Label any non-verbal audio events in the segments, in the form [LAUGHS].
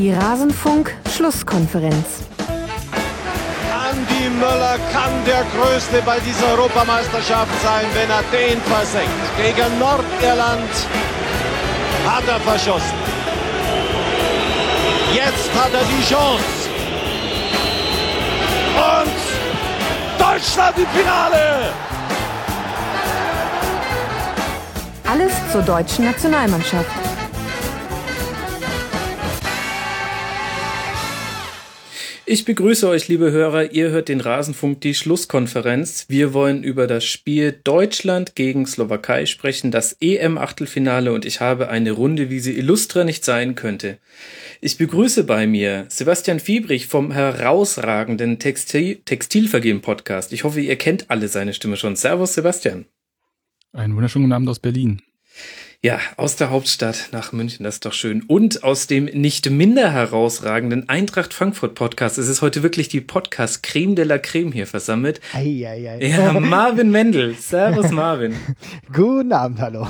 Die Rasenfunk-Schlusskonferenz. Andi Möller kann der Größte bei dieser Europameisterschaft sein, wenn er den versenkt. Gegen Nordirland hat er verschossen. Jetzt hat er die Chance. Und Deutschland im Finale! Alles zur deutschen Nationalmannschaft. Ich begrüße euch, liebe Hörer. Ihr hört den Rasenfunk, die Schlusskonferenz. Wir wollen über das Spiel Deutschland gegen Slowakei sprechen, das EM-Achtelfinale und ich habe eine Runde, wie sie illustre nicht sein könnte. Ich begrüße bei mir Sebastian Fiebrich vom herausragenden Textil Textilvergehen-Podcast. Ich hoffe, ihr kennt alle seine Stimme schon. Servus, Sebastian. Einen wunderschönen Abend aus Berlin. Ja, aus der Hauptstadt nach München, das ist doch schön. Und aus dem nicht minder herausragenden Eintracht Frankfurt Podcast. Es ist heute wirklich die Podcast Creme de la Creme hier versammelt. Ei, ei, ei. Ja, [LAUGHS] Marvin Mendel. Servus, Marvin. [LAUGHS] Guten Abend, hallo.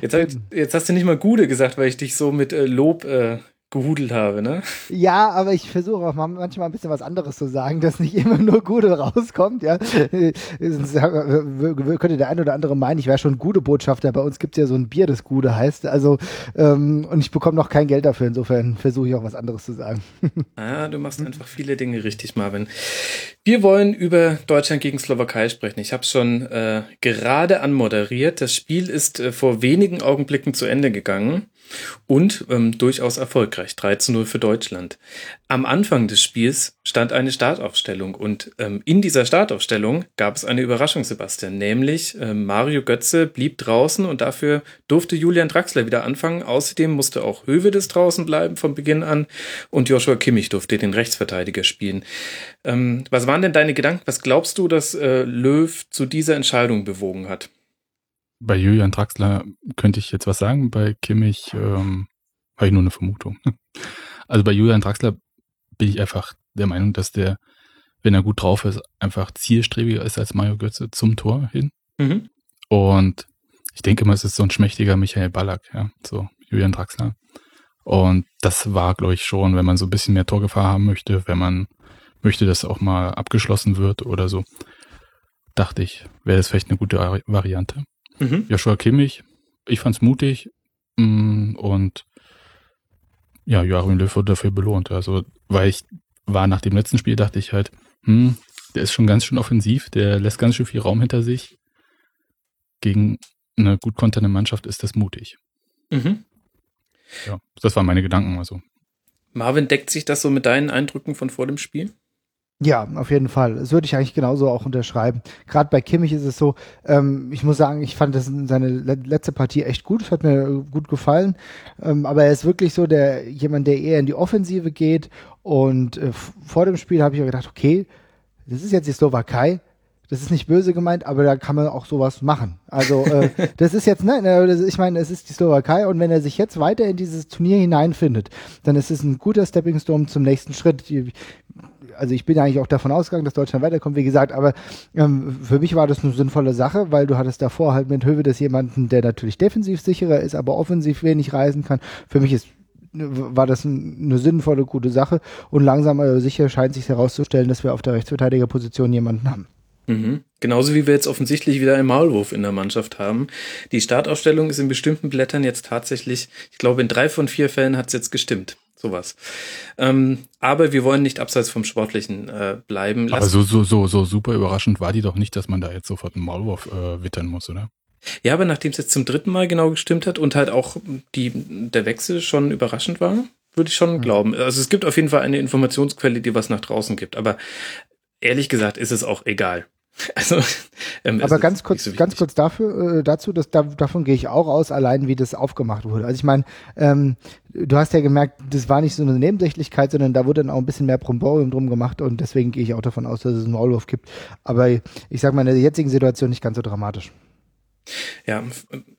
Jetzt, jetzt, hast du nicht mal Gude gesagt, weil ich dich so mit äh, Lob äh, gehudelt habe, ne? Ja, aber ich versuche auch manchmal ein bisschen was anderes zu sagen, dass nicht immer nur Gute rauskommt, ja. Könnte der eine oder andere meinen, ich wäre schon gute Botschafter. Bei uns gibt es ja so ein Bier, das Gute heißt. Also, ähm, und ich bekomme noch kein Geld dafür. Insofern versuche ich auch was anderes zu sagen. [LAUGHS] Ah, du machst einfach viele Dinge richtig, Marvin. Wir wollen über Deutschland gegen Slowakei sprechen. Ich habe es schon äh, gerade anmoderiert. Das Spiel ist äh, vor wenigen Augenblicken zu Ende gegangen und ähm, durchaus erfolgreich. 3 zu 0 für Deutschland. Am Anfang des Spiels stand eine Startaufstellung und ähm, in dieser Startaufstellung gab es eine Überraschung, Sebastian, nämlich äh, Mario Götze blieb draußen und dafür durfte Julian Draxler wieder anfangen. Außerdem musste auch Hövedes draußen bleiben von Beginn an und Joshua Kimmich durfte den Rechtsverteidiger spielen. Ähm, was waren denn deine Gedanken? Was glaubst du, dass äh, Löw zu dieser Entscheidung bewogen hat? Bei Julian Draxler könnte ich jetzt was sagen, bei Kimmich ähm, habe ich nur eine Vermutung. [LAUGHS] Also bei Julian Draxler bin ich einfach der Meinung, dass der, wenn er gut drauf ist, einfach zielstrebiger ist als Mario Götze zum Tor hin. Mhm. Und ich denke mal, es ist so ein schmächtiger Michael Ballack, ja, so Julian Draxler. Und das war, glaube ich, schon, wenn man so ein bisschen mehr Torgefahr haben möchte, wenn man möchte, dass auch mal abgeschlossen wird oder so, dachte ich, wäre das vielleicht eine gute Variante. Mhm. Joshua Kimmich, ich fand's mutig mm, und ja, Joachim Löw wurde dafür belohnt. Also, weil ich war nach dem letzten Spiel, dachte ich halt, hm, der ist schon ganz schön offensiv, der lässt ganz schön viel Raum hinter sich. Gegen eine gut konternde Mannschaft ist das mutig. Mhm. Ja, das waren meine Gedanken. Also. Marvin, deckt sich das so mit deinen Eindrücken von vor dem Spiel? Ja, auf jeden Fall. Das würde ich eigentlich genauso auch unterschreiben. Gerade bei Kimmich ist es so, ähm, ich muss sagen, ich fand das seine letzte Partie echt gut. Es hat mir gut gefallen. Ähm, aber er ist wirklich so der jemand, der eher in die Offensive geht. Und äh, vor dem Spiel habe ich mir gedacht, okay, das ist jetzt die Slowakei. Das ist nicht böse gemeint, aber da kann man auch sowas machen. Also äh, [LAUGHS] das ist jetzt, ne, ich meine, es ist die Slowakei und wenn er sich jetzt weiter in dieses Turnier hineinfindet, dann ist es ein guter Stepping Stone zum nächsten Schritt also ich bin ja eigentlich auch davon ausgegangen, dass Deutschland weiterkommt, wie gesagt, aber ähm, für mich war das eine sinnvolle Sache, weil du hattest davor halt mit Höwe des jemanden, der natürlich defensiv sicherer ist, aber offensiv wenig reisen kann. Für mich ist war das eine sinnvolle, gute Sache und langsam aber sicher scheint sich herauszustellen, dass wir auf der Rechtsverteidigerposition jemanden haben. Mhm. Genauso wie wir jetzt offensichtlich wieder einen Maulwurf in der Mannschaft haben. Die Startaufstellung ist in bestimmten Blättern jetzt tatsächlich, ich glaube, in drei von vier Fällen hat es jetzt gestimmt sowas. Ähm, aber wir wollen nicht abseits vom Sportlichen äh, bleiben. Lass aber so, so, so, so super überraschend war die doch nicht, dass man da jetzt sofort einen Maulwurf äh, wittern muss, oder? Ja, aber nachdem es jetzt zum dritten Mal genau gestimmt hat und halt auch die, der Wechsel schon überraschend war, würde ich schon mhm. glauben. Also es gibt auf jeden Fall eine Informationsquelle, die was nach draußen gibt. Aber ehrlich gesagt ist es auch egal. [LAUGHS] Also, ähm, aber ganz kurz, so ganz kurz dafür, äh, dazu, dass da, davon gehe ich auch aus, allein wie das aufgemacht wurde. Also ich meine, ähm, du hast ja gemerkt, das war nicht so eine Nebensächlichkeit, sondern da wurde dann auch ein bisschen mehr Promborium drum gemacht und deswegen gehe ich auch davon aus, dass es einen Maulwurf gibt. Aber ich sag mal, in der jetzigen Situation nicht ganz so dramatisch. Ja,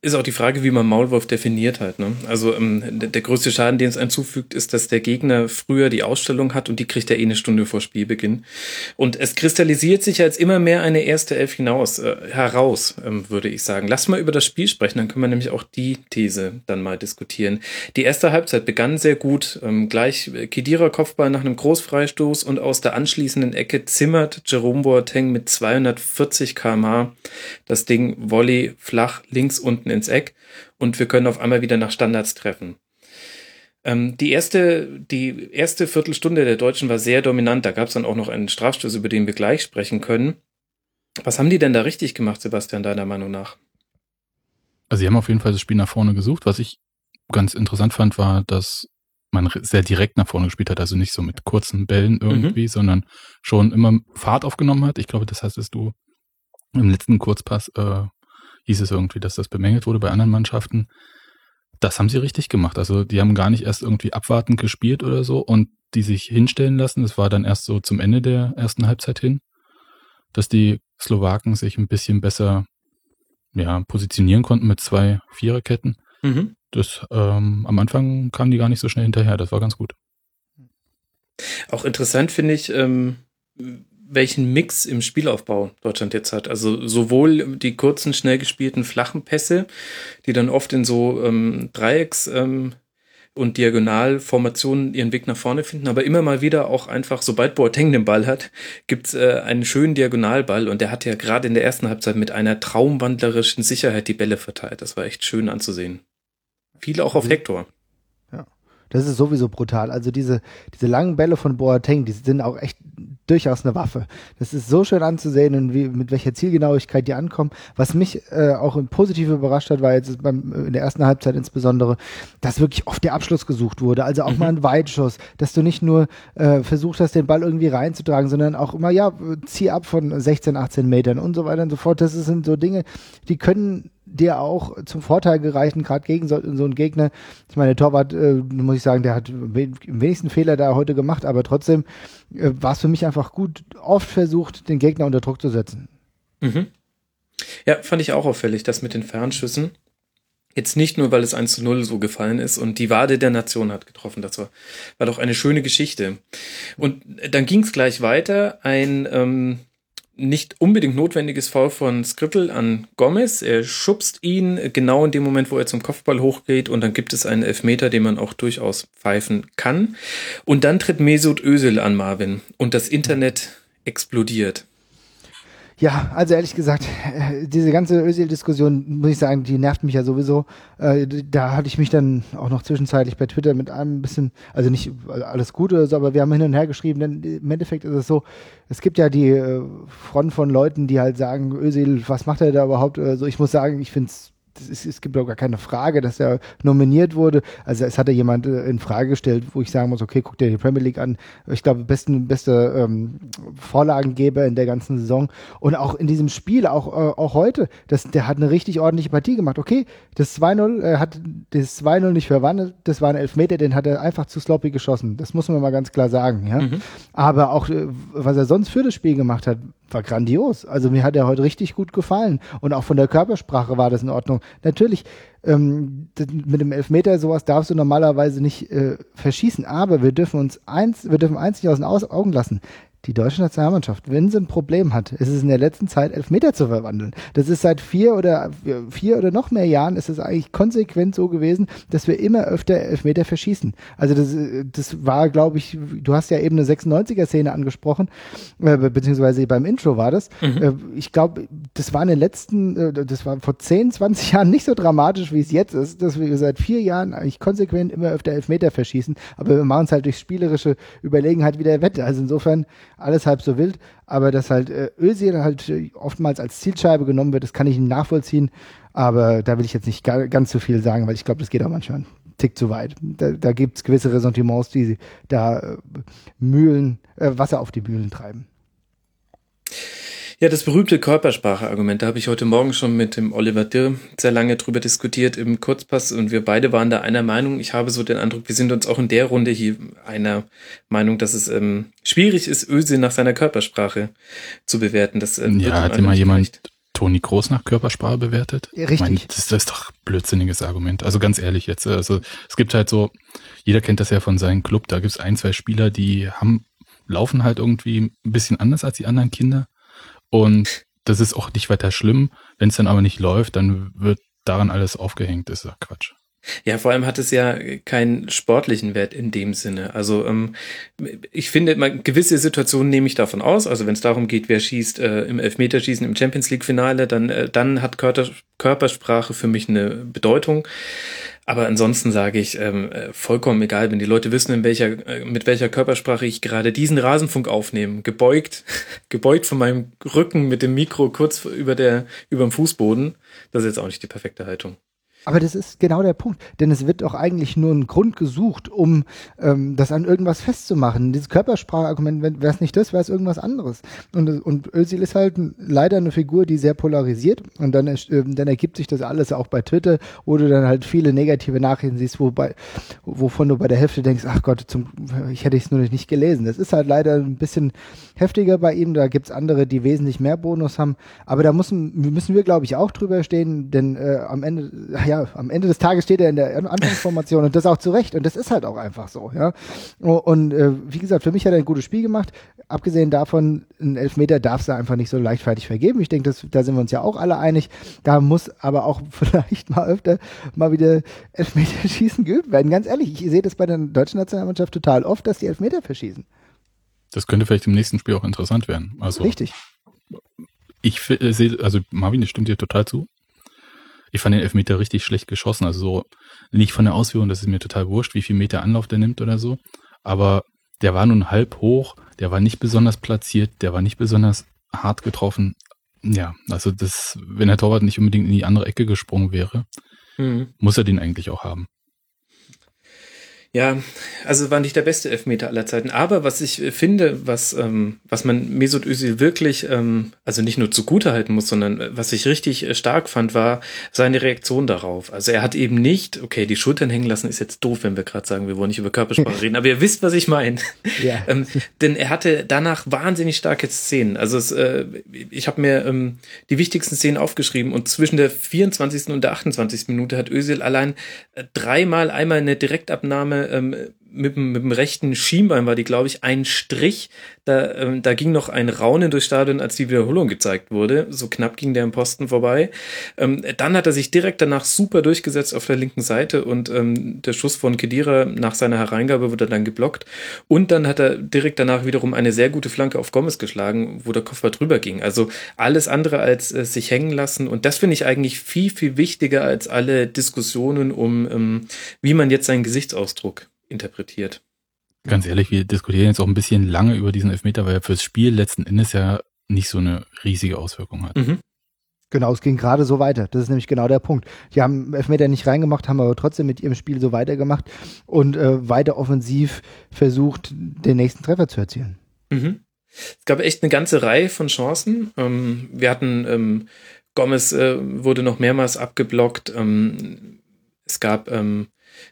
ist auch die Frage, wie man Maulwurf definiert halt. Ne? Also ähm, der, größte Schaden, den es einem zufügt, ist, dass der Gegner früher die Ausstellung hat und die kriegt er eh eine Stunde vor Spielbeginn. Und es kristallisiert sich jetzt immer mehr eine erste Elf hinaus, äh, heraus, ähm, würde ich sagen. Lass mal über das Spiel sprechen, dann können wir nämlich auch die These dann mal diskutieren. Die erste Halbzeit begann sehr gut. Ähm, gleich Kedira Kopfball nach einem Großfreistoß und aus der anschließenden Ecke zimmert Jerome Boateng mit 240 kmh das Ding Volley flach links unten ins Eck und wir können auf einmal wieder nach Standards treffen. Ähm, die, erste, die erste Viertelstunde der Deutschen war sehr dominant. Da gab es dann auch noch einen Strafstoß, über den wir gleich sprechen können. Was haben die denn da richtig gemacht, Sebastian, deiner Meinung nach? Also sie haben auf jeden Fall das Spiel nach vorne gesucht. Was ich ganz interessant fand, war, dass man sehr direkt nach vorne gespielt hat, also nicht so mit kurzen Bällen irgendwie, mhm. sondern schon immer Fahrt aufgenommen hat. Ich glaube, das heißt, dass du im letzten Kurzpass äh, hieß es irgendwie, dass das bemängelt wurde bei anderen Mannschaften. Das haben sie richtig gemacht. Also die haben gar nicht erst irgendwie abwartend gespielt oder so und die sich hinstellen lassen. Das war dann erst so zum Ende der ersten Halbzeit hin, dass die Slowaken sich ein bisschen besser ja, positionieren konnten mit zwei Viererketten. Mhm. Das ähm, am Anfang kamen die gar nicht so schnell hinterher. Das war ganz gut. Auch interessant finde ich, ähm, welchen Mix im Spielaufbau Deutschland jetzt hat. Also sowohl die kurzen, schnell gespielten flachen Pässe, die dann oft in so ähm, Dreiecks ähm, und Diagonalformationen ihren Weg nach vorne finden, aber immer mal wieder auch einfach, sobald Boateng den Ball hat, gibt's äh, einen schönen Diagonalball und der hat ja gerade in der ersten Halbzeit mit einer traumwandlerischen Sicherheit die Bälle verteilt. Das war echt schön anzusehen. Viel auch auf mhm. Hector. Das ist sowieso brutal. Also diese, diese langen Bälle von Boateng, die sind auch echt durchaus eine Waffe. Das ist so schön anzusehen und wie, mit welcher Zielgenauigkeit die ankommen. Was mich äh, auch positiv überrascht hat, war jetzt beim, in der ersten Halbzeit insbesondere, dass wirklich oft der Abschluss gesucht wurde. Also auch mhm. mal ein Weitschuss, dass du nicht nur äh, versucht hast, den Ball irgendwie reinzutragen, sondern auch immer, ja, zieh ab von 16, 18 Metern und so weiter und so fort. Das sind so Dinge, die können dir auch zum Vorteil gereichen, gerade gegen so, so einen Gegner. Ich meine, Torwart, äh, muss ich sagen, der hat im wenigsten Fehler da heute gemacht, aber trotzdem äh, war es für mich einfach gut, oft versucht, den Gegner unter Druck zu setzen. Mhm. Ja, fand ich auch auffällig, das mit den Fernschüssen. Jetzt nicht nur, weil es 1 zu 0 so gefallen ist und die Wade der Nation hat getroffen. Das war, war doch eine schöne Geschichte. Und dann ging es gleich weiter. Ein ähm, nicht unbedingt notwendiges Foul von Skriptel an Gomez. Er schubst ihn genau in dem Moment, wo er zum Kopfball hochgeht und dann gibt es einen Elfmeter, den man auch durchaus pfeifen kann. Und dann tritt Mesut Özil an Marvin und das Internet explodiert. Ja, also ehrlich gesagt, äh, diese ganze Özil-Diskussion, muss ich sagen, die nervt mich ja sowieso. Äh, da hatte ich mich dann auch noch zwischenzeitlich bei Twitter mit einem bisschen, also nicht alles gut oder so, aber wir haben hin und her geschrieben, denn im Endeffekt ist es so, es gibt ja die äh, Front von Leuten, die halt sagen, Özil, was macht er da überhaupt? Also ich muss sagen, ich finde es ist, es gibt auch gar keine Frage, dass er nominiert wurde. Also es hatte jemand äh, in Frage gestellt, wo ich sagen muss, okay, guck dir die Premier League an. Ich glaube, besten, beste ähm, Vorlagengeber in der ganzen Saison. Und auch in diesem Spiel, auch, äh, auch heute, das, der hat eine richtig ordentliche Partie gemacht. Okay, das 2-0, er hat das 2-0 nicht verwandelt, das war ein Elfmeter, den hat er einfach zu sloppy geschossen. Das muss man mal ganz klar sagen, ja. Mhm. Aber auch, äh, was er sonst für das Spiel gemacht hat, war grandios. Also mir hat er heute richtig gut gefallen. Und auch von der Körpersprache war das in Ordnung. Natürlich, ähm, mit dem Elfmeter sowas darfst du normalerweise nicht äh, verschießen. Aber wir dürfen uns eins, wir dürfen eins nicht aus den Augen lassen die deutsche Nationalmannschaft, wenn sie ein Problem hat, ist es in der letzten Zeit Elfmeter zu verwandeln. Das ist seit vier oder vier oder noch mehr Jahren ist es eigentlich konsequent so gewesen, dass wir immer öfter Elfmeter verschießen. Also das, das war, glaube ich, du hast ja eben eine 96er-Szene angesprochen, äh, beziehungsweise beim Intro war das. Mhm. Äh, ich glaube, das war in den letzten, äh, das war vor 10, 20 Jahren nicht so dramatisch, wie es jetzt ist, dass wir seit vier Jahren eigentlich konsequent immer öfter Elfmeter verschießen, aber wir machen es halt durch spielerische Überlegenheit wieder wett. Also insofern alles halb so wild, aber dass halt äh, Özil halt äh, oftmals als Zielscheibe genommen wird, das kann ich nachvollziehen, aber da will ich jetzt nicht gar, ganz so viel sagen, weil ich glaube, das geht auch manchmal einen Tick zu weit. Da, da gibt es gewisse Ressentiments, die da äh, Mühlen, äh, Wasser auf die Mühlen treiben. Ja, das berühmte Körpersprache-Argument, da habe ich heute Morgen schon mit dem Oliver Dirr sehr lange drüber diskutiert im Kurzpass und wir beide waren da einer Meinung. Ich habe so den Eindruck, wir sind uns auch in der Runde hier einer Meinung, dass es ähm, schwierig ist, Öse nach seiner Körpersprache zu bewerten. Das, ähm, ja, hat immer jemand Toni Groß nach Körpersprache bewertet? Richtig. Ich meine, das, das ist doch blödsinniges Argument. Also ganz ehrlich jetzt, also es gibt halt so, jeder kennt das ja von seinem Club, da gibt es ein, zwei Spieler, die haben, laufen halt irgendwie ein bisschen anders als die anderen Kinder. Und das ist auch nicht weiter schlimm. Wenn es dann aber nicht läuft, dann wird daran alles aufgehängt. Das ist ja Quatsch. Ja, vor allem hat es ja keinen sportlichen Wert in dem Sinne. Also ähm, ich finde, man, gewisse Situationen nehme ich davon aus. Also wenn es darum geht, wer schießt äh, im Elfmeterschießen im Champions League Finale, dann äh, dann hat Körper, Körpersprache für mich eine Bedeutung. Aber ansonsten sage ich ähm, äh, vollkommen egal, wenn die Leute wissen, in welcher äh, mit welcher Körpersprache ich gerade diesen Rasenfunk aufnehme, gebeugt, [LAUGHS] gebeugt von meinem Rücken mit dem Mikro kurz über der über dem Fußboden, das ist jetzt auch nicht die perfekte Haltung. Aber das ist genau der Punkt, denn es wird doch eigentlich nur ein Grund gesucht, um ähm, das an irgendwas festzumachen. Dieses Körpersprachargument, wäre es nicht das, wäre es irgendwas anderes. Und, und Özil ist halt leider eine Figur, die sehr polarisiert und dann, äh, dann ergibt sich das alles auch bei Twitter, wo du dann halt viele negative Nachrichten siehst, wobei, wovon du bei der Hälfte denkst, ach Gott, zum, ich hätte es nur nicht gelesen. Das ist halt leider ein bisschen heftiger bei ihm, da gibt's andere, die wesentlich mehr Bonus haben, aber da müssen, müssen wir, glaube ich, auch drüber stehen, denn äh, am Ende, ja, ja, am Ende des Tages steht er in der Anfangsformation und das auch zu Recht. Und das ist halt auch einfach so, ja. Und äh, wie gesagt, für mich hat er ein gutes Spiel gemacht. Abgesehen davon, ein Elfmeter darfst du einfach nicht so leichtfertig vergeben. Ich denke, da sind wir uns ja auch alle einig. Da muss aber auch [LAUGHS] vielleicht mal öfter mal wieder Elfmeter [LAUGHS] schießen geübt werden. Ganz ehrlich, ich sehe das bei der deutschen Nationalmannschaft total oft, dass die Elfmeter verschießen. Das könnte vielleicht im nächsten Spiel auch interessant werden. Also, Richtig. Ich äh, sehe, also Marvin, das stimmt dir total zu. Ich fand den Elfmeter richtig schlecht geschossen. Also so, nicht von der Ausführung, das ist mir total wurscht, wie viel Meter Anlauf der nimmt oder so. Aber der war nun halb hoch, der war nicht besonders platziert, der war nicht besonders hart getroffen. Ja, also das, wenn der Torwart nicht unbedingt in die andere Ecke gesprungen wäre, mhm. muss er den eigentlich auch haben. Ja, also war nicht der beste Elfmeter aller Zeiten. Aber was ich finde, was, ähm, was man Mesut Özil wirklich, ähm, also nicht nur zugute halten muss, sondern äh, was ich richtig äh, stark fand, war seine Reaktion darauf. Also er hat eben nicht, okay, die Schultern hängen lassen ist jetzt doof, wenn wir gerade sagen, wir wollen nicht über Körpersprache [LAUGHS] reden, aber ihr wisst, was ich meine. Ja. [LAUGHS] ähm, denn er hatte danach wahnsinnig starke Szenen. Also es, äh, ich habe mir ähm, die wichtigsten Szenen aufgeschrieben und zwischen der 24. und der 28. Minute hat Özil allein äh, dreimal einmal eine Direktabnahme ähm, mit, mit dem rechten Schienbein war die, glaube ich, ein Strich. Da, ähm, da ging noch ein Raunen durchs Stadion, als die Wiederholung gezeigt wurde. So knapp ging der im Posten vorbei. Ähm, dann hat er sich direkt danach super durchgesetzt auf der linken Seite und ähm, der Schuss von Kedira nach seiner Hereingabe wurde dann geblockt. Und dann hat er direkt danach wiederum eine sehr gute Flanke auf Gomez geschlagen, wo der Kopf drüber ging. Also alles andere als äh, sich hängen lassen. Und das finde ich eigentlich viel, viel wichtiger als alle Diskussionen um, ähm, wie man jetzt seinen Gesichtsausdruck interpretiert. Ganz ehrlich, wir diskutieren jetzt auch ein bisschen lange über diesen Elfmeter, weil er fürs Spiel letzten Endes ja nicht so eine riesige Auswirkung hat. Mhm. Genau, es ging gerade so weiter. Das ist nämlich genau der Punkt. Die haben Elfmeter nicht reingemacht, haben aber trotzdem mit ihrem Spiel so weitergemacht und äh, weiter offensiv versucht, den nächsten Treffer zu erzielen. Mhm. Es gab echt eine ganze Reihe von Chancen. Ähm, wir hatten ähm, Gomez äh, wurde noch mehrmals abgeblockt. Ähm, es gab ähm,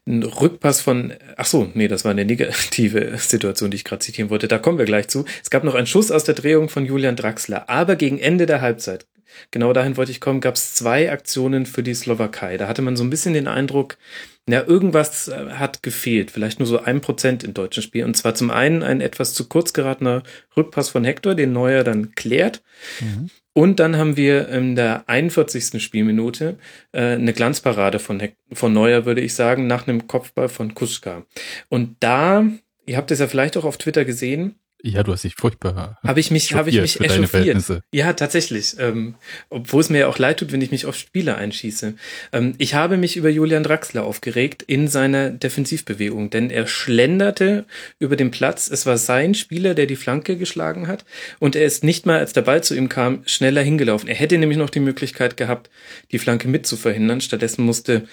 ein Rückpass von, ach so, nee, das war eine negative [LAUGHS] Situation, die ich gerade zitieren wollte. Da kommen wir gleich zu. Es gab noch einen Schuss aus der Drehung von Julian Draxler, aber gegen Ende der Halbzeit, genau dahin wollte ich kommen, gab es zwei Aktionen für die Slowakei. Da hatte man so ein bisschen den Eindruck, na, irgendwas äh, hat gefehlt, vielleicht nur so ein Prozent im deutschen Spiel. Und zwar zum einen ein etwas zu kurz geratener Rückpass von Hector, den Neuer dann klärt. Mhm. Und dann haben wir in der 41. Spielminute äh, eine Glanzparade von, von Neuer, würde ich sagen, nach einem Kopfball von Kuschka. Und da, ihr habt es ja vielleicht auch auf Twitter gesehen, ja, du hast dich furchtbar. Habe ich mich, habe ich mich echauffiert. Ja, tatsächlich. Ähm, obwohl es mir ja auch leid tut, wenn ich mich auf Spieler einschieße. Ähm, ich habe mich über Julian Draxler aufgeregt in seiner Defensivbewegung, denn er schlenderte über den Platz. Es war sein Spieler, der die Flanke geschlagen hat, und er ist nicht mal, als der Ball zu ihm kam, schneller hingelaufen. Er hätte nämlich noch die Möglichkeit gehabt, die Flanke mit zu verhindern. Stattdessen musste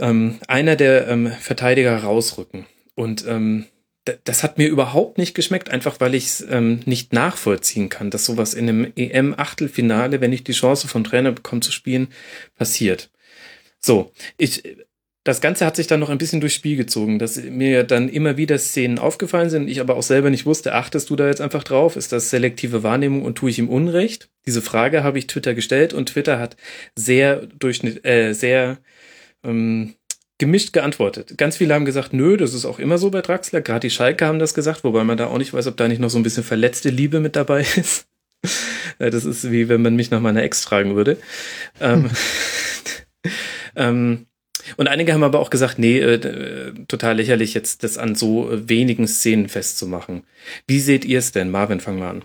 ähm, einer der ähm, Verteidiger rausrücken. Und ähm, das hat mir überhaupt nicht geschmeckt, einfach weil ich es ähm, nicht nachvollziehen kann, dass sowas in einem EM-Achtelfinale, wenn ich die Chance vom Trainer bekomme zu spielen, passiert. So, ich das Ganze hat sich dann noch ein bisschen durchs Spiel gezogen, dass mir dann immer wieder Szenen aufgefallen sind, ich aber auch selber nicht wusste, achtest du da jetzt einfach drauf? Ist das selektive Wahrnehmung und tue ich ihm Unrecht? Diese Frage habe ich Twitter gestellt und Twitter hat sehr durchschnitt, äh, sehr ähm, gemischt geantwortet. Ganz viele haben gesagt, nö, das ist auch immer so bei Draxler. Gerade die Schalke haben das gesagt, wobei man da auch nicht weiß, ob da nicht noch so ein bisschen verletzte Liebe mit dabei [LAUGHS] ist. das ist wie wenn man mich nach meiner Ex fragen würde. ähm, [LAUGHS] ähm, und einige haben aber auch gesagt, nee, äh, total lächerlich, jetzt das an so wenigen Szenen festzumachen. Wie seht ihr es denn? Marvin, fang mal an.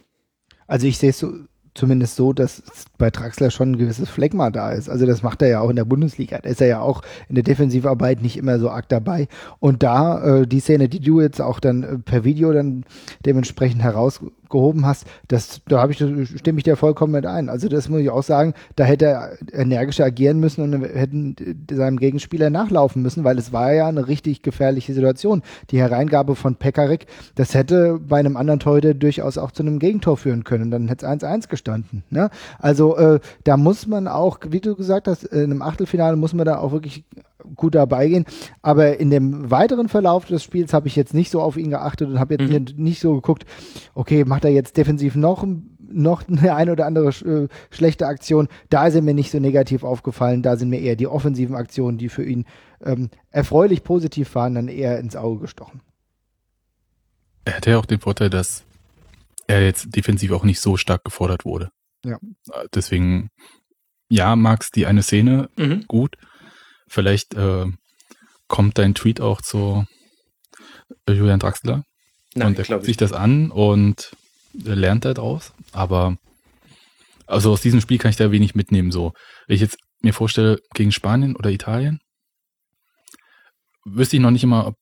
Also ich sehe es so, zumindest so, dass bei Traxler schon ein gewisses Phlegma da ist. Also das macht er ja auch in der Bundesliga. Da ist er ja auch in der Defensivarbeit nicht immer so arg dabei. Und da, äh, die Szene, die du jetzt auch dann äh, per Video dann dementsprechend heraus gehoben hast, das, da habe ich, stimme ich dir vollkommen mit ein. Also das muss ich auch sagen, da hätte er energischer agieren müssen und hätten seinem Gegenspieler nachlaufen müssen, weil es war ja eine richtig gefährliche Situation. Die Hereingabe von Pekarik, das hätte bei einem anderen Torhüter durchaus auch zu einem Gegentor führen können. Dann hätte es 1-1 gestanden. Ne? Also äh, da muss man auch, wie du gesagt hast, in einem Achtelfinale muss man da auch wirklich gut dabei gehen. Aber in dem weiteren Verlauf des Spiels habe ich jetzt nicht so auf ihn geachtet und habe jetzt mhm. nicht so geguckt, okay, macht er jetzt defensiv noch noch eine ein oder andere äh, schlechte Aktion. Da sind mir nicht so negativ aufgefallen. Da sind mir eher die offensiven Aktionen, die für ihn ähm, erfreulich positiv waren, dann eher ins Auge gestochen. Er hatte ja auch den Vorteil, dass er jetzt defensiv auch nicht so stark gefordert wurde. Ja. Deswegen, ja, magst die eine Szene mhm. gut, Vielleicht äh, kommt dein Tweet auch zu Julian Draxler Nein, und er guckt sich das an und lernt daraus. Aber also aus diesem Spiel kann ich da wenig mitnehmen. So, wenn ich jetzt mir vorstelle, gegen Spanien oder Italien, wüsste ich noch nicht immer, ob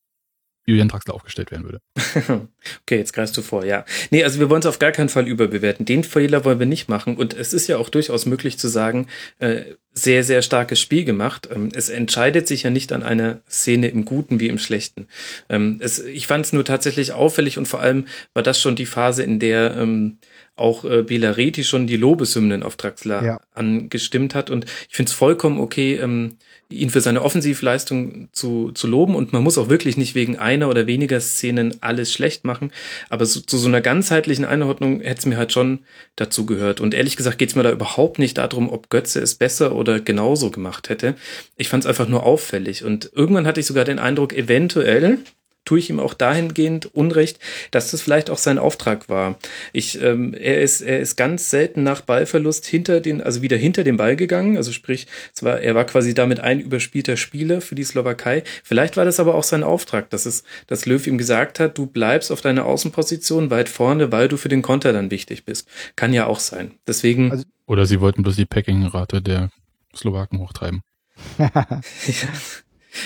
Julian Draxler aufgestellt werden würde. [LAUGHS] okay, jetzt greifst du vor, ja. Nee, also wir wollen es auf gar keinen Fall überbewerten. Den Fehler wollen wir nicht machen. Und es ist ja auch durchaus möglich zu sagen, äh, sehr, sehr starkes Spiel gemacht. Ähm, es entscheidet sich ja nicht an einer Szene im Guten wie im Schlechten. Ähm, es, ich fand es nur tatsächlich auffällig und vor allem war das schon die Phase, in der ähm, auch äh, Belareti schon die Lobeshymnen auf Draxler ja. angestimmt hat. Und ich finde es vollkommen okay, ähm, ihn für seine Offensivleistung zu, zu loben. Und man muss auch wirklich nicht wegen einer oder weniger Szenen alles schlecht machen. Aber so, zu so einer ganzheitlichen Einordnung hätte es mir halt schon dazu gehört. Und ehrlich gesagt geht es mir da überhaupt nicht darum, ob Götze es besser oder genauso gemacht hätte. Ich fand es einfach nur auffällig. Und irgendwann hatte ich sogar den Eindruck, eventuell tue ich ihm auch dahingehend Unrecht, dass das vielleicht auch sein Auftrag war. Ich, ähm, er ist, er ist ganz selten nach Ballverlust hinter den, also wieder hinter den Ball gegangen. Also sprich, es war, er war quasi damit ein überspielter Spieler für die Slowakei. Vielleicht war das aber auch sein Auftrag, dass es, dass Löw ihm gesagt hat, du bleibst auf deiner Außenposition weit vorne, weil du für den Konter dann wichtig bist. Kann ja auch sein. Deswegen. Also, oder sie wollten bloß die Packing-Rate der Slowaken hochtreiben. [LAUGHS] [LAUGHS] [LAUGHS] ja.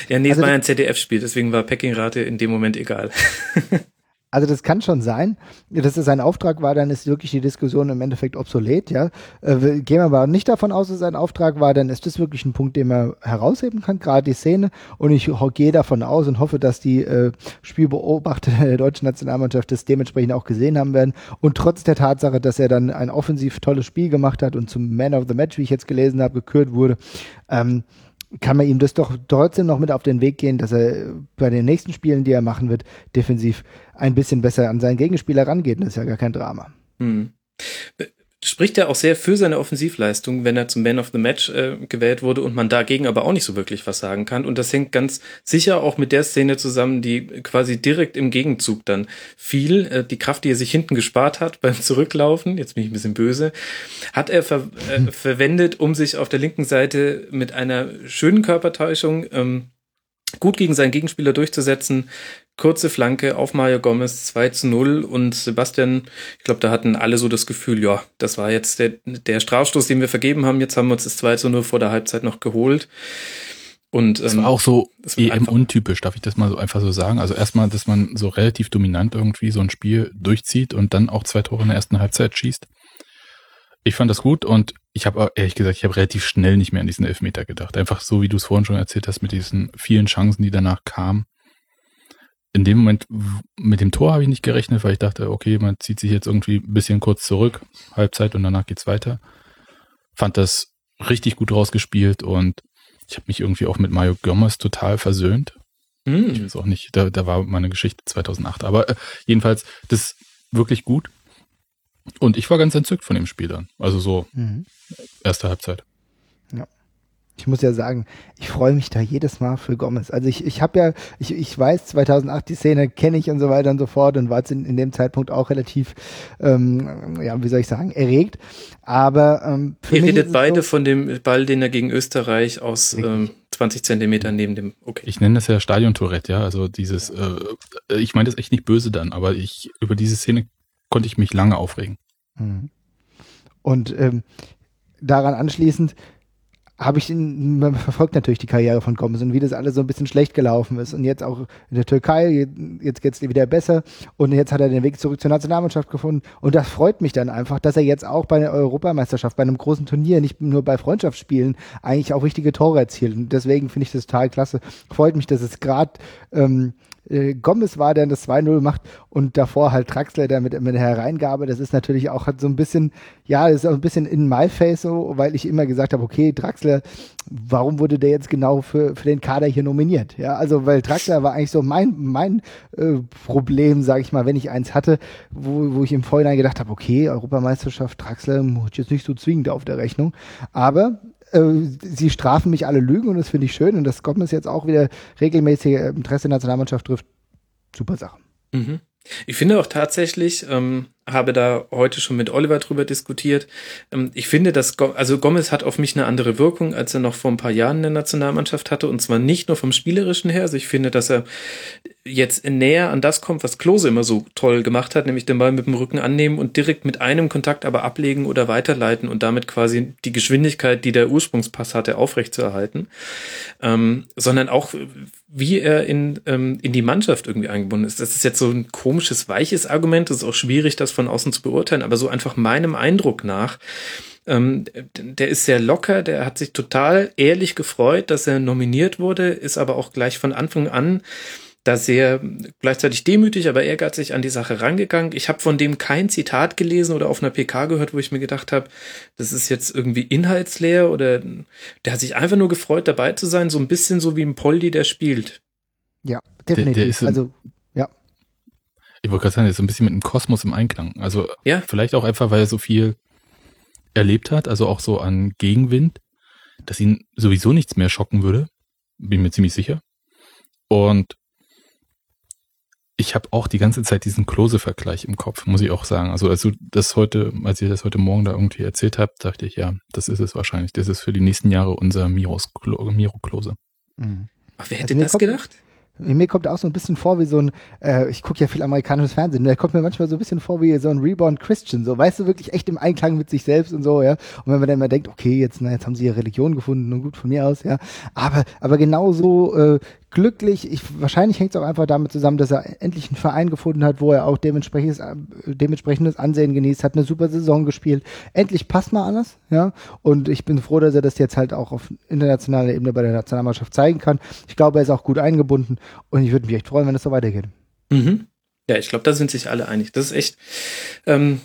Ja, nee, also es war ein ZDF-Spiel, deswegen war Packing-Rate in dem Moment egal. [LAUGHS] Also das kann schon sein, dass es sein Auftrag war, dann ist wirklich die Diskussion im Endeffekt obsolet, ja. Äh, gehen wir aber nicht davon aus, dass es sein Auftrag war, dann ist das wirklich ein Punkt, den man herausheben kann, gerade die Szene. Und ich gehe davon aus und hoffe, dass die äh, Spielbeobachter der deutschen Nationalmannschaft das dementsprechend auch gesehen haben werden. Und trotz der Tatsache, dass er dann ein offensiv tolles Spiel gemacht hat und zum Man of the Match, wie ich jetzt gelesen habe, gekürt wurde, ähm, kann man ihm das doch trotzdem noch mit auf den Weg gehen, dass er bei den nächsten Spielen, die er machen wird, defensiv ein bisschen besser an seinen Gegenspieler rangeht. Das ist ja gar kein Drama. Hm spricht ja auch sehr für seine Offensivleistung, wenn er zum Man of the Match äh, gewählt wurde und man dagegen aber auch nicht so wirklich was sagen kann. Und das hängt ganz sicher auch mit der Szene zusammen, die quasi direkt im Gegenzug dann fiel. Äh, die Kraft, die er sich hinten gespart hat [LAUGHS] beim Zurücklaufen, jetzt bin ich ein bisschen böse, hat er ver äh, verwendet, um sich auf der linken Seite mit einer schönen Körpertäuschung ähm, gut gegen seinen Gegenspieler durchzusetzen. Kurze Flanke auf Mario Gomez 2 zu 0 und Sebastian, ich glaube, da hatten alle so das Gefühl, ja, das war jetzt der, der Strafstoß, den wir vergeben haben. Jetzt haben wir uns das 2 zu 0 vor der Halbzeit noch geholt. Und, ähm, das war auch so EM untypisch, darf ich das mal so einfach so sagen? Also erstmal, dass man so relativ dominant irgendwie so ein Spiel durchzieht und dann auch zwei Tore in der ersten Halbzeit schießt. Ich fand das gut und ich habe ehrlich gesagt, ich habe relativ schnell nicht mehr an diesen Elfmeter gedacht. Einfach so, wie du es vorhin schon erzählt hast, mit diesen vielen Chancen, die danach kamen. In dem Moment mit dem Tor habe ich nicht gerechnet, weil ich dachte, okay, man zieht sich jetzt irgendwie ein bisschen kurz zurück, Halbzeit und danach geht's weiter. Fand das richtig gut rausgespielt und Ich habe mich irgendwie auch mit Mario Gomez total versöhnt. Hm. Ich weiß auch nicht, da, da war meine Geschichte 2008. Aber äh, jedenfalls, das ist wirklich gut. Und ich war ganz entzückt von dem Spiel dann. Also so Mhm. erste Halbzeit. Ich muss ja sagen, ich freue mich da jedes Mal für Gomez. Also ich, ich habe ja, ich, ich weiß, 2008 die Szene kenne ich und so weiter und so fort und war jetzt in, in dem Zeitpunkt auch relativ, ähm, ja, wie soll ich sagen, erregt. Aber ähm, für Ihr mich redet beide so, von dem Ball, den er gegen Österreich aus ähm, 20 Zentimetern neben dem. Okay. Ich nenne das ja Stadion-Tourette, ja. Also dieses, äh, ich meine das echt nicht böse dann, aber ich über diese Szene konnte ich mich lange aufregen. Mhm. Und ähm, daran anschließend habe ich ihn, man verfolgt natürlich die Karriere von Gomez und wie das alles so ein bisschen schlecht gelaufen ist. Und jetzt auch in der Türkei, jetzt geht's wieder besser. Und jetzt hat er den Weg zurück zur Nationalmannschaft gefunden. Und das freut mich dann einfach, dass er jetzt auch bei der Europameisterschaft, bei einem großen Turnier, nicht nur bei Freundschaftsspielen, eigentlich auch wichtige Tore erzielt. Und deswegen finde ich das total klasse. Freut mich, dass es gerade ähm, äh, Gomez war, der das 2-0 macht und davor halt Traxler, der mit, mit der Hereingabe, das ist natürlich auch hat so ein bisschen, ja, das ist auch ein bisschen in my face so, weil ich immer gesagt habe, okay, Draxler, warum wurde der jetzt genau für, für den Kader hier nominiert? Ja, also weil Draxler war eigentlich so mein, mein äh, Problem, sage ich mal, wenn ich eins hatte, wo, wo ich im Vorhinein gedacht habe, okay, Europameisterschaft, Draxler muss jetzt nicht so zwingend auf der Rechnung, aber äh, sie strafen mich alle Lügen und das finde ich schön und das Gomez jetzt auch wieder regelmäßig äh, Interesse der Nationalmannschaft trifft. Super Sache. Mhm. Ich finde auch tatsächlich, ähm, habe da heute schon mit Oliver drüber diskutiert. Ähm, ich finde, dass Go also Gomez hat auf mich eine andere Wirkung, als er noch vor ein paar Jahren in der Nationalmannschaft hatte. Und zwar nicht nur vom Spielerischen her. Also ich finde, dass er jetzt näher an das kommt, was Klose immer so toll gemacht hat, nämlich den Ball mit dem Rücken annehmen und direkt mit einem Kontakt aber ablegen oder weiterleiten und damit quasi die Geschwindigkeit, die der Ursprungspass hatte, aufrechtzuerhalten. Ähm, sondern auch, wie er in, ähm, in die Mannschaft irgendwie eingebunden ist. Das ist jetzt so ein komisches, weiches Argument. Das ist auch schwierig, das von außen zu beurteilen, aber so einfach meinem Eindruck nach, ähm, der ist sehr locker, der hat sich total ehrlich gefreut, dass er nominiert wurde, ist aber auch gleich von Anfang an da sehr gleichzeitig demütig, aber ehrgeizig an die Sache rangegangen. Ich habe von dem kein Zitat gelesen oder auf einer PK gehört, wo ich mir gedacht habe, das ist jetzt irgendwie inhaltsleer oder der hat sich einfach nur gefreut, dabei zu sein, so ein bisschen so wie ein Poldi, der spielt. Ja, definitiv. der ist im- also Ich wollte gerade sagen, der ist so ein bisschen mit dem Kosmos im Einklang. Also Ja. vielleicht auch einfach, weil er so viel erlebt hat, also auch so an Gegenwind, dass ihn sowieso nichts mehr schocken würde. Bin mir ziemlich sicher. Und ich habe auch die ganze Zeit diesen Klose-Vergleich im Kopf, muss ich auch sagen. Also als du das heute, als ihr das heute Morgen da irgendwie erzählt habt, dachte ich, ja, das ist es wahrscheinlich. Das ist für die nächsten Jahre unser Miros Miro Klose. mh. Ach, wer Also hätte mir das kommt- gedacht? mir kommt auch so ein bisschen vor wie so ein, äh, ich gucke ja viel amerikanisches Fernsehen, der kommt mir manchmal so ein bisschen vor wie so ein Reborn Christian, so, weißt du, wirklich echt im Einklang mit sich selbst und so, ja. Und wenn man dann immer denkt, okay, jetzt, na, jetzt haben sie ihre Religion gefunden und gut von mir aus, ja. Aber, aber genauso äh, glücklich, ich, wahrscheinlich hängt es auch einfach damit zusammen, dass er endlich einen Verein gefunden hat, wo er auch dementsprechendes, dementsprechendes Ansehen genießt, hat eine super Saison gespielt. Endlich passt mal alles, ja. Und ich bin froh, dass er das jetzt halt auch auf internationaler Ebene bei der Nationalmannschaft zeigen kann. Ich glaube, er ist auch gut eingebunden und ich würde mich echt freuen, wenn es so weitergeht. Mhm. Ja, ich glaube, da sind sich alle einig. Das ist echt ähm,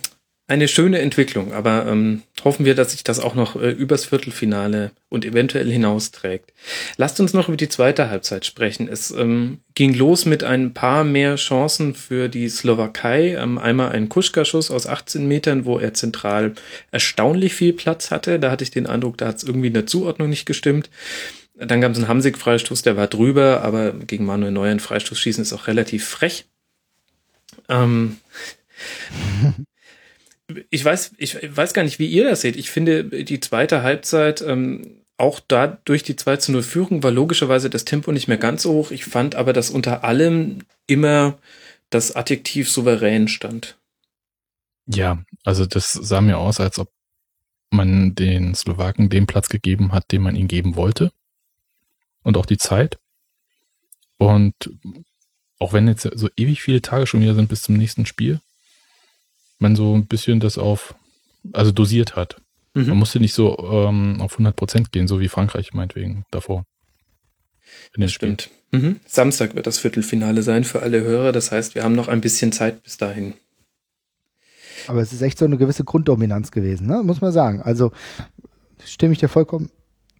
eine schöne Entwicklung, aber ähm, hoffen wir, dass sich das auch noch äh, übers Viertelfinale und eventuell hinausträgt. Lasst uns noch über die zweite Halbzeit sprechen. Es ähm, ging los mit ein paar mehr Chancen für die Slowakei. Ähm, einmal ein Kuschka-Schuss aus 18 Metern, wo er zentral erstaunlich viel Platz hatte. Da hatte ich den Eindruck, da hat es irgendwie in der Zuordnung nicht gestimmt. Dann gab es einen Hamsik-Freistoß, der war drüber, aber gegen Manuel Neuer ein Freistoß schießen ist auch relativ frech. Ähm, [LAUGHS] ich weiß, ich weiß gar nicht, wie ihr das seht. Ich finde, die zweite Halbzeit, ähm, auch da durch die 2 zu 0 Führung war logischerweise das Tempo nicht mehr ganz so hoch. Ich fand aber, dass unter allem immer das Adjektiv souverän stand. Ja, also das sah mir aus, als ob man den Slowaken den Platz gegeben hat, den man ihnen geben wollte. Und auch die Zeit. Und auch wenn jetzt so ewig viele Tage schon wieder sind bis zum nächsten Spiel, man so ein bisschen das auf, also dosiert hat. Man Mhm. musste nicht so ähm, auf 100 Prozent gehen, so wie Frankreich meinetwegen davor. Das stimmt. Mhm. Samstag wird das Viertelfinale sein für alle Hörer. Das heißt, wir haben noch ein bisschen Zeit bis dahin. Aber es ist echt so eine gewisse Grunddominanz gewesen, ne? muss man sagen. Also stimme ich dir vollkommen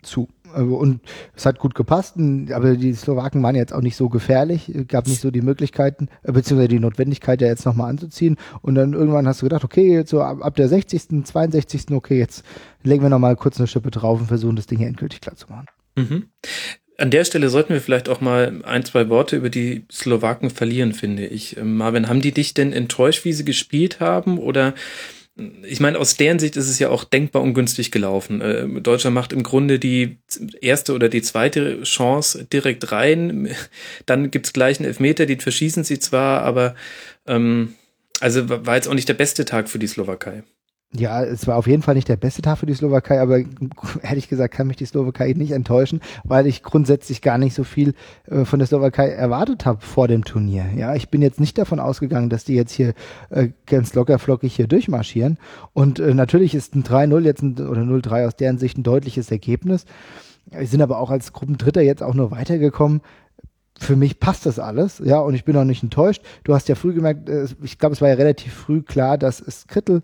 zu. Also, und es hat gut gepasst, aber die Slowaken waren jetzt auch nicht so gefährlich, gab nicht so die Möglichkeiten, äh, beziehungsweise die Notwendigkeit, ja jetzt nochmal anzuziehen. Und dann irgendwann hast du gedacht, okay, jetzt so ab, ab der 60., 62., okay, jetzt legen wir nochmal kurz eine Schippe drauf und versuchen das Ding hier endgültig klar zu machen. Mhm. An der Stelle sollten wir vielleicht auch mal ein, zwei Worte über die Slowaken verlieren, finde ich. Ähm, Marvin, haben die dich denn enttäuscht, wie sie gespielt haben? Oder ich meine, aus deren Sicht ist es ja auch denkbar ungünstig gelaufen. Äh, Deutschland macht im Grunde die erste oder die zweite Chance direkt rein. Dann gibt's gleich einen Elfmeter, den verschießen sie zwar, aber ähm, also war jetzt auch nicht der beste Tag für die Slowakei. Ja, es war auf jeden Fall nicht der beste Tag für die Slowakei, aber ehrlich gesagt kann mich die Slowakei nicht enttäuschen, weil ich grundsätzlich gar nicht so viel äh, von der Slowakei erwartet habe vor dem Turnier. Ja, ich bin jetzt nicht davon ausgegangen, dass die jetzt hier äh, ganz locker flockig hier durchmarschieren. Und äh, natürlich ist ein 3-0 jetzt ein, oder 0-3 aus deren Sicht ein deutliches Ergebnis. Wir sind aber auch als Gruppendritter jetzt auch nur weitergekommen für mich passt das alles, ja, und ich bin auch nicht enttäuscht. Du hast ja früh gemerkt, äh, ich glaube, es war ja relativ früh klar, dass es Krittel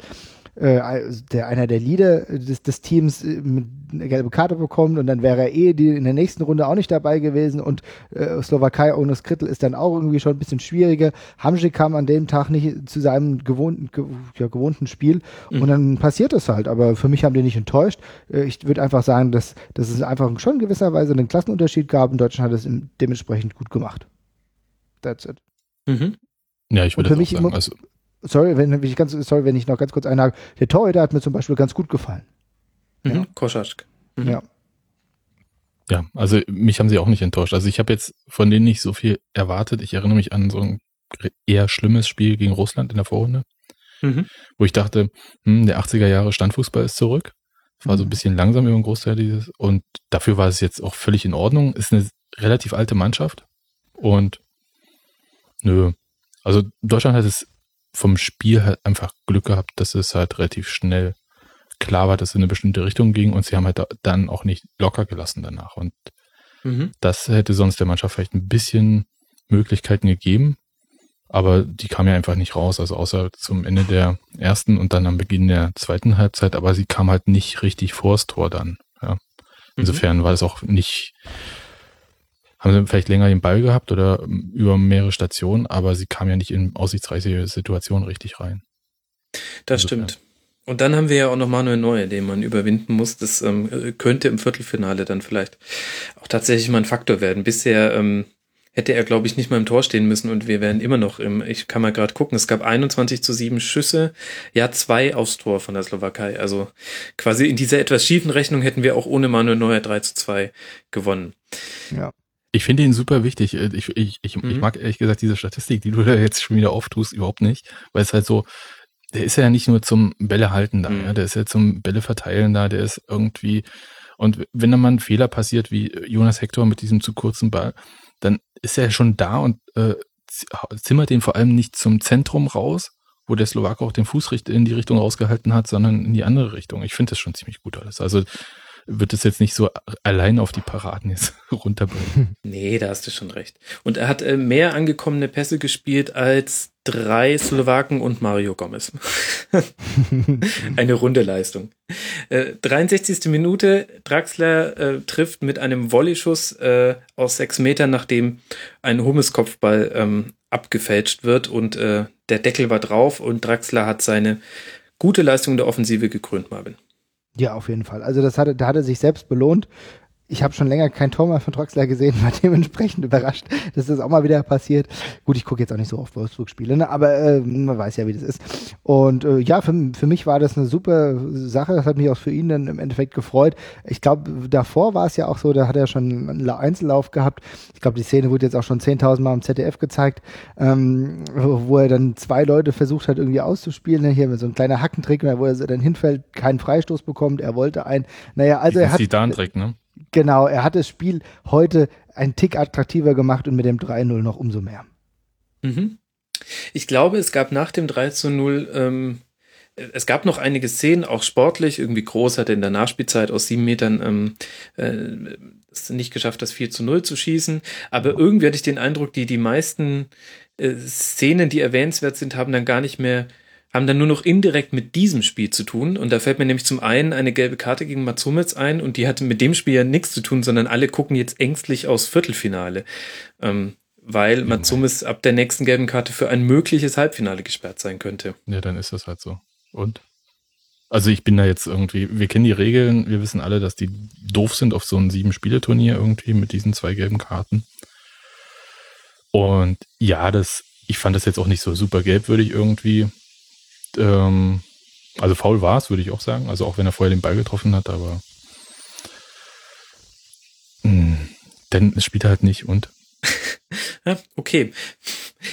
äh, der einer der Leader des, des Teams äh, mit eine gelbe Karte bekommt und dann wäre er eh die in der nächsten Runde auch nicht dabei gewesen und äh, Slowakei ohne Skrittel ist dann auch irgendwie schon ein bisschen schwieriger. Hamsik kam an dem Tag nicht zu seinem gewohnten, ge, ja, gewohnten Spiel mhm. und dann passiert es halt. Aber für mich haben die nicht enttäuscht. Äh, ich würde einfach sagen, dass, dass es einfach schon in gewisser Weise einen Klassenunterschied gab und Deutschland hat es dementsprechend gut gemacht. That's it. Mhm. Ja, ich würde auch sagen, also sorry, wenn ich ganz, sorry, wenn ich noch ganz kurz einhake, der Torhüter hat mir zum Beispiel ganz gut gefallen. Mhm, ja. Koschaschk. Mhm. Ja. Ja, also mich haben sie auch nicht enttäuscht. Also ich habe jetzt von denen nicht so viel erwartet. Ich erinnere mich an so ein eher schlimmes Spiel gegen Russland in der Vorrunde, mhm. wo ich dachte, hm, der 80er Jahre Standfußball ist zurück. War so ein mhm. bisschen langsam über den Großteil dieses und dafür war es jetzt auch völlig in Ordnung. Ist eine relativ alte Mannschaft und nö. Also Deutschland hat es vom Spiel halt einfach Glück gehabt, dass es halt relativ schnell klar war, dass es in eine bestimmte Richtung ging und sie haben halt dann auch nicht locker gelassen danach. Und mhm. das hätte sonst der Mannschaft vielleicht ein bisschen Möglichkeiten gegeben, aber die kam ja einfach nicht raus, also außer zum Ende der ersten und dann am Beginn der zweiten Halbzeit, aber sie kam halt nicht richtig vors Tor dann. Ja. Mhm. Insofern mhm. war es auch nicht haben sie vielleicht länger den Ball gehabt oder ähm, über mehrere Stationen, aber sie kam ja nicht in aussichtsreiche Situationen richtig rein. Das Insofern. stimmt. Und dann haben wir ja auch noch Manuel Neuer, den man überwinden muss. Das ähm, könnte im Viertelfinale dann vielleicht auch tatsächlich mal ein Faktor werden. Bisher ähm, hätte er, glaube ich, nicht mal im Tor stehen müssen und wir wären immer noch im, ich kann mal gerade gucken, es gab 21 zu 7 Schüsse, ja, zwei aufs Tor von der Slowakei. Also quasi in dieser etwas schiefen Rechnung hätten wir auch ohne Manuel Neuer 3 zu 2 gewonnen. Ja. Ich finde ihn super wichtig. Äh, ich, ich, ich, mhm. ich mag ehrlich gesagt diese Statistik, die du da jetzt schon wieder auftust, überhaupt nicht, weil es halt so, der ist ja nicht nur zum Bälle halten da, mhm. ja, der ist ja zum Bälle verteilen da, der ist irgendwie, und wenn dann mal ein Fehler passiert, wie Jonas Hector mit diesem zu kurzen Ball, dann ist er schon da und äh, zimmert den vor allem nicht zum Zentrum raus, wo der Slowake auch den Fuß in die Richtung rausgehalten hat, sondern in die andere Richtung. Ich finde das schon ziemlich gut alles. Also wird es jetzt nicht so allein auf die Paraden jetzt [LAUGHS] runterbringen. Nee, da hast du schon recht. Und er hat äh, mehr angekommene Pässe gespielt als drei Slowaken und Mario Gomez. [LAUGHS] Eine runde Leistung. Äh, 63. Minute, Draxler äh, trifft mit einem Volleyschuss äh, aus sechs Metern, nachdem ein Hummeskopfball ähm, abgefälscht wird und äh, der Deckel war drauf und Draxler hat seine gute Leistung der Offensive gekrönt, Marvin. Ja, auf jeden Fall. Also das hatte, da hat er sich selbst belohnt ich habe schon länger kein Tor mehr von Troxler gesehen, [LAUGHS] war dementsprechend überrascht, dass das auch mal wieder passiert. Gut, ich gucke jetzt auch nicht so oft Wolfsburg-Spiele, ne? aber äh, man weiß ja, wie das ist. Und äh, ja, für, für mich war das eine super Sache. Das hat mich auch für ihn dann im Endeffekt gefreut. Ich glaube, davor war es ja auch so, da hat er schon einen Einzellauf gehabt. Ich glaube, die Szene wurde jetzt auch schon 10.000 Mal im ZDF gezeigt, ähm, wo er dann zwei Leute versucht hat, irgendwie auszuspielen. Ne? Hier mit so ein kleiner Hackentrick, wo er dann hinfällt, keinen Freistoß bekommt. Er wollte einen. Naja, also er hat. Zidane-Trick, ne? Genau, er hat das Spiel heute einen Tick attraktiver gemacht und mit dem 3-0 noch umso mehr. Mhm. Ich glaube, es gab nach dem 3 0, ähm, es gab noch einige Szenen, auch sportlich. Irgendwie groß hat er in der Nachspielzeit aus sieben Metern ähm, äh, es nicht geschafft, das 4 zu 0 zu schießen. Aber irgendwie hatte ich den Eindruck, die, die meisten äh, Szenen, die erwähnenswert sind, haben dann gar nicht mehr haben dann nur noch indirekt mit diesem Spiel zu tun. Und da fällt mir nämlich zum einen eine gelbe Karte gegen Matsumitz ein und die hatte mit dem Spiel ja nichts zu tun, sondern alle gucken jetzt ängstlich aus Viertelfinale. Ähm, weil Matsumis ab der nächsten gelben Karte für ein mögliches Halbfinale gesperrt sein könnte. Ja, dann ist das halt so. Und? Also ich bin da jetzt irgendwie, wir kennen die Regeln, wir wissen alle, dass die doof sind auf so ein Sieben-Spiele-Turnier irgendwie mit diesen zwei gelben Karten. Und ja, das, ich fand das jetzt auch nicht so super gelbwürdig irgendwie. Ähm, also faul war es, würde ich auch sagen. Also auch wenn er vorher den Ball getroffen hat, aber mh, hm, dann spielt halt nicht und [LAUGHS] okay.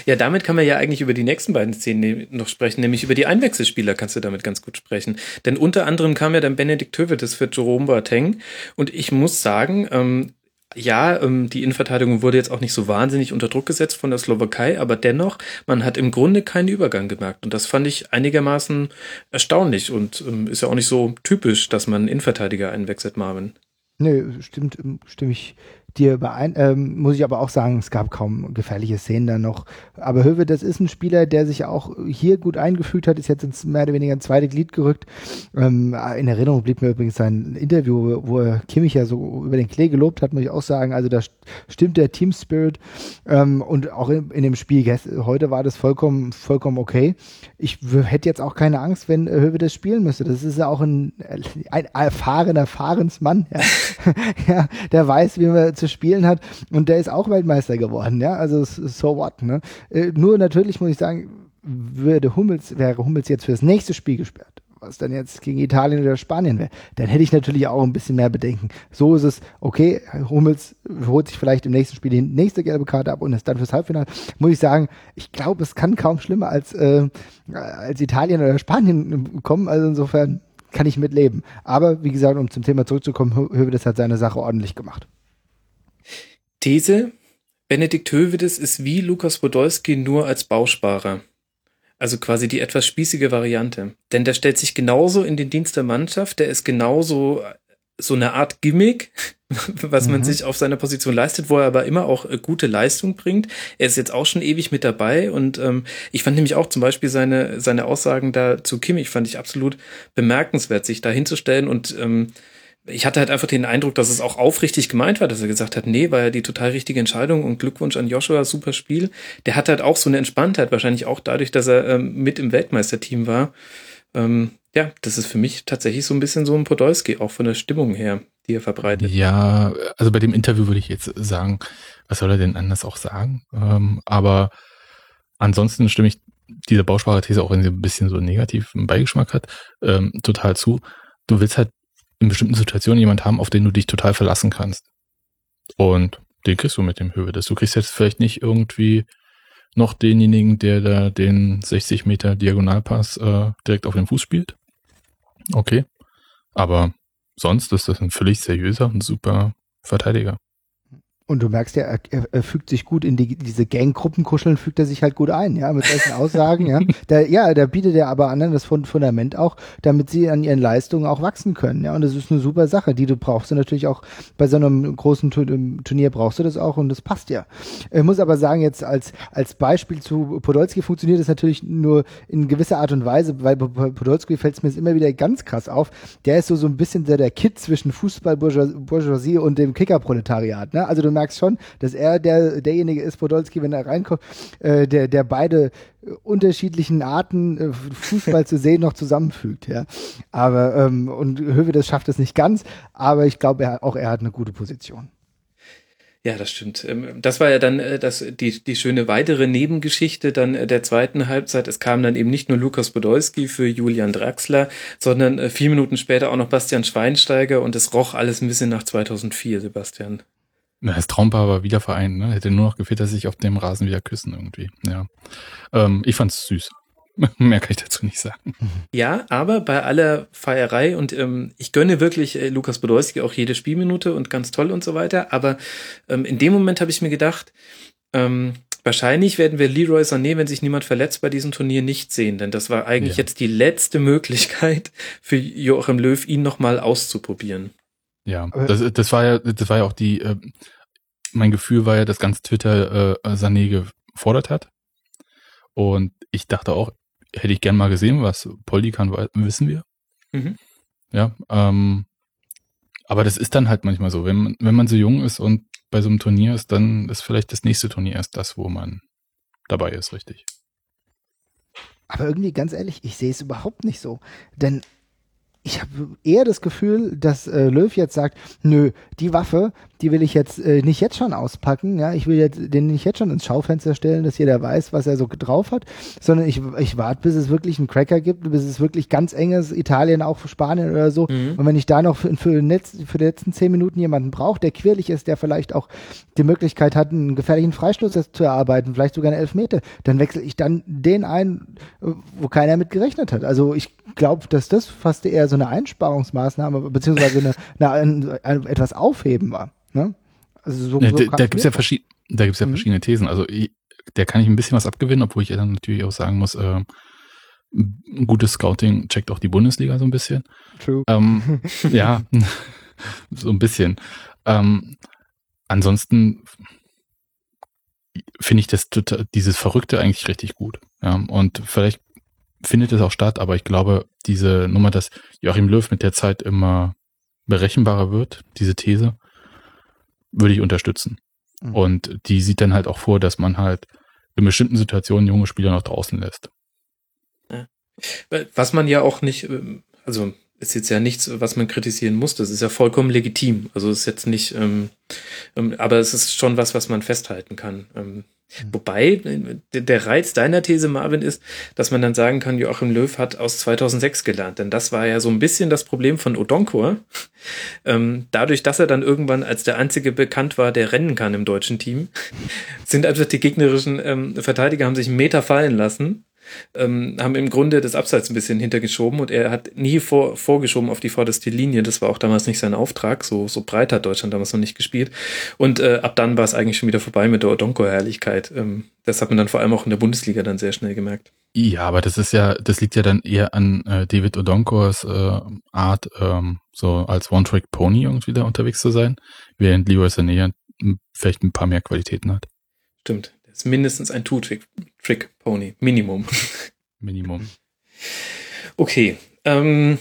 Ja, damit kann man ja eigentlich über die nächsten beiden Szenen noch sprechen, nämlich über die Einwechselspieler kannst du damit ganz gut sprechen. Denn unter anderem kam ja dann Benedikt Hövedes für Jerome Boateng und ich muss sagen, ähm, ja, ähm, die Innenverteidigung wurde jetzt auch nicht so wahnsinnig unter Druck gesetzt von der Slowakei, aber dennoch, man hat im Grunde keinen Übergang gemerkt. Und das fand ich einigermaßen erstaunlich und ähm, ist ja auch nicht so typisch, dass man Innenverteidiger einwechselt, Marvin. Nö, stimmt, stimme ich dir überein, ähm, muss ich aber auch sagen, es gab kaum gefährliche Szenen da noch. Aber Höwe, das ist ein Spieler, der sich auch hier gut eingefügt hat, ist jetzt ins mehr oder weniger ein zweites Glied gerückt. Ähm, in Erinnerung blieb mir übrigens sein Interview, wo er Kimmich ja so über den Klee gelobt hat, muss ich auch sagen. Also da stimmt der Team Spirit ähm, und auch in, in, dem Spiel heute war das vollkommen, vollkommen okay. Ich hätte jetzt auch keine Angst, wenn Höwe das spielen müsste. Das ist ja auch ein, ein erfahrener Fahrensmann, ja. [LAUGHS] ja, der weiß, wie man zu spielen hat und der ist auch Weltmeister geworden, ja, also so what, ne? Äh, nur natürlich muss ich sagen, würde Hummels, wäre Hummels jetzt für das nächste Spiel gesperrt, was dann jetzt gegen Italien oder Spanien wäre, dann hätte ich natürlich auch ein bisschen mehr Bedenken. So ist es, okay, Hummels holt sich vielleicht im nächsten Spiel die nächste gelbe Karte ab und ist dann fürs Halbfinale. Muss ich sagen, ich glaube, es kann kaum schlimmer als, äh, als Italien oder Spanien kommen. Also insofern kann ich mitleben. Aber wie gesagt, um zum Thema zurückzukommen, Höwe, hat seine Sache ordentlich gemacht. These, Benedikt Hövedes ist wie Lukas Podolski nur als Bausparer. Also quasi die etwas spießige Variante. Denn der stellt sich genauso in den Dienst der Mannschaft, der ist genauso so eine Art Gimmick, [LAUGHS] was man mhm. sich auf seiner Position leistet, wo er aber immer auch äh, gute Leistung bringt. Er ist jetzt auch schon ewig mit dabei und ähm, ich fand nämlich auch zum Beispiel seine, seine Aussagen da zu Kimmich fand ich absolut bemerkenswert, sich da hinzustellen und ähm, ich hatte halt einfach den Eindruck, dass es auch aufrichtig gemeint war, dass er gesagt hat, nee, war ja die total richtige Entscheidung und Glückwunsch an Joshua, super Spiel. Der hat halt auch so eine Entspanntheit, wahrscheinlich auch dadurch, dass er ähm, mit im Weltmeisterteam war. Ähm, ja, das ist für mich tatsächlich so ein bisschen so ein Podolski, auch von der Stimmung her, die er verbreitet. Ja, also bei dem Interview würde ich jetzt sagen, was soll er denn anders auch sagen? Ähm, aber ansonsten stimme ich dieser Bausprache-These, auch wenn sie ein bisschen so einen Beigeschmack hat, ähm, total zu. Du willst halt in bestimmten Situationen jemand haben, auf den du dich total verlassen kannst. Und den kriegst du mit dem Höhe. Du kriegst jetzt vielleicht nicht irgendwie noch denjenigen, der da den 60 Meter Diagonalpass äh, direkt auf den Fuß spielt. Okay. Aber sonst ist das ein völlig seriöser und super Verteidiger. Und du merkst ja, er, er, fügt sich gut in die, diese Gang-Gruppenkuscheln, fügt er sich halt gut ein, ja, mit solchen Aussagen, ja. [LAUGHS] Da, ja, da bietet er aber anderen das Fundament auch, damit sie an ihren Leistungen auch wachsen können, ja. Und das ist eine super Sache, die du brauchst. Und natürlich auch bei so einem großen Turnier brauchst du das auch und das passt ja. Ich muss aber sagen, jetzt als, als Beispiel zu Podolski funktioniert das natürlich nur in gewisser Art und Weise, weil Podolski fällt es mir immer wieder ganz krass auf. Der ist so, so ein bisschen der, der Kid zwischen Fußball-Bourgeoisie und dem Kicker-Proletariat, ne. Also du merkst schon, dass er der, derjenige ist, Podolski, wenn er reinkommt, äh, der, der beide unterschiedlichen Arten äh, Fußball zu sehen noch zusammenfügt, ja. Aber ähm, und Höwe das schafft es nicht ganz, aber ich glaube, er, auch er hat eine gute Position. Ja, das stimmt. Ähm, das war ja dann äh, das, die, die schöne weitere Nebengeschichte dann äh, der zweiten Halbzeit. Es kam dann eben nicht nur Lukas Podolski für Julian Draxler, sondern vier Minuten später auch noch Bastian Schweinsteiger und es roch alles ein bisschen nach 2004, Sebastian. Na, das Traumpaar war wieder vereint, ne? Hätte nur noch gefehlt, dass sich auf dem Rasen wieder küssen irgendwie. Ja. Ähm, ich fand's süß. [LAUGHS] Mehr kann ich dazu nicht sagen. Ja, aber bei aller Feierei und ähm, ich gönne wirklich äh, Lukas Podolski auch jede Spielminute und ganz toll und so weiter. Aber ähm, in dem Moment habe ich mir gedacht, ähm, wahrscheinlich werden wir Leroy Sané, wenn sich niemand verletzt, bei diesem Turnier nicht sehen, denn das war eigentlich ja. jetzt die letzte Möglichkeit für Joachim Löw, ihn nochmal auszuprobieren. Ja, das, das war ja, das war ja auch die, äh, mein Gefühl war ja, dass ganz Twitter äh, Sané gefordert hat. Und ich dachte auch, hätte ich gern mal gesehen, was Poldi kann, wissen wir. Mhm. Ja, ähm, aber das ist dann halt manchmal so, wenn man, wenn man so jung ist und bei so einem Turnier ist, dann ist vielleicht das nächste Turnier erst das, wo man dabei ist, richtig. Aber irgendwie, ganz ehrlich, ich sehe es überhaupt nicht so. Denn ich habe eher das Gefühl, dass äh, Löw jetzt sagt, nö, die Waffe, die will ich jetzt äh, nicht jetzt schon auspacken, ja, ich will jetzt den nicht jetzt schon ins Schaufenster stellen, dass jeder weiß, was er so drauf hat, sondern ich, ich warte, bis es wirklich einen Cracker gibt, bis es wirklich ganz enges Italien, auch für Spanien oder so. Mhm. Und wenn ich da noch für, für, Netz, für die letzten zehn Minuten jemanden brauche, der quirlig ist, der vielleicht auch die Möglichkeit hat, einen gefährlichen Freistoß zu erarbeiten, vielleicht sogar eine Elfmeter, dann wechsle ich dann den ein, äh, wo keiner mit gerechnet hat. Also ich glaube, dass das fast eher so eine Einsparungsmaßnahme beziehungsweise eine, eine, ein, ein, etwas Aufheben war. Ne? Also so, so da da es gibt's mir ja, verschied da gibt's ja Mhm. verschiedene Thesen. Also ich, der kann ich ein bisschen was abgewinnen, obwohl ich dann natürlich auch sagen muss, äh, ein gutes Scouting checkt auch die Bundesliga so ein bisschen. True. Ähm, [LAUGHS] ja, [LAUGHS] so ein bisschen. Ähm, ansonsten finde ich das total, dieses Verrückte eigentlich richtig gut. Ja, und vielleicht findet es auch statt, aber ich glaube, diese Nummer, dass Joachim Löw mit der Zeit immer berechenbarer wird, diese These, würde ich unterstützen. Mhm. Und die sieht dann halt auch vor, dass man halt in bestimmten Situationen junge Spieler noch draußen lässt. Was man ja auch nicht, ähm, also ist jetzt ja nichts, was man kritisieren muss. Das ist ja vollkommen legitim. Also ist jetzt nicht, ähm, ähm, aber es ist schon was, was man festhalten kann. Ähm, wobei äh, der- der Reiz deiner These, Marvin, ist, dass man dann sagen kann, Joachim Löw hat aus 2006 gelernt. Denn das war ja so ein bisschen das Problem von Odonkor. [LAUGHS] Ähm, dadurch, dass er dann irgendwann als der Einzige bekannt war, der rennen kann im deutschen Team, [LAUGHS] sind einfach die gegnerischen ähm, Verteidiger haben sich einen Meter fallen lassen ähm, haben im Grunde das Abseits ein bisschen hintergeschoben und er hat nie vor, vorgeschoben auf die vorderste Linie. Das war auch damals nicht sein Auftrag. So, so breit hat Deutschland damals noch nicht gespielt. Und äh, ab dann war es eigentlich schon wieder vorbei mit der Odonko-Herrlichkeit. Ähm, das hat man dann vor allem auch in der Bundesliga dann sehr schnell gemerkt. Ja, aber das ist ja, das liegt ja dann eher an äh, David Odonkors äh, Art, ähm, so als One-Trick-Pony irgendwie da unterwegs zu sein, während Leroy Sané ja m- vielleicht ein paar mehr Qualitäten hat. Stimmt. Ist mindestens ein Two-Trick-Pony. Minimum. Minimum. Okay. Ähm,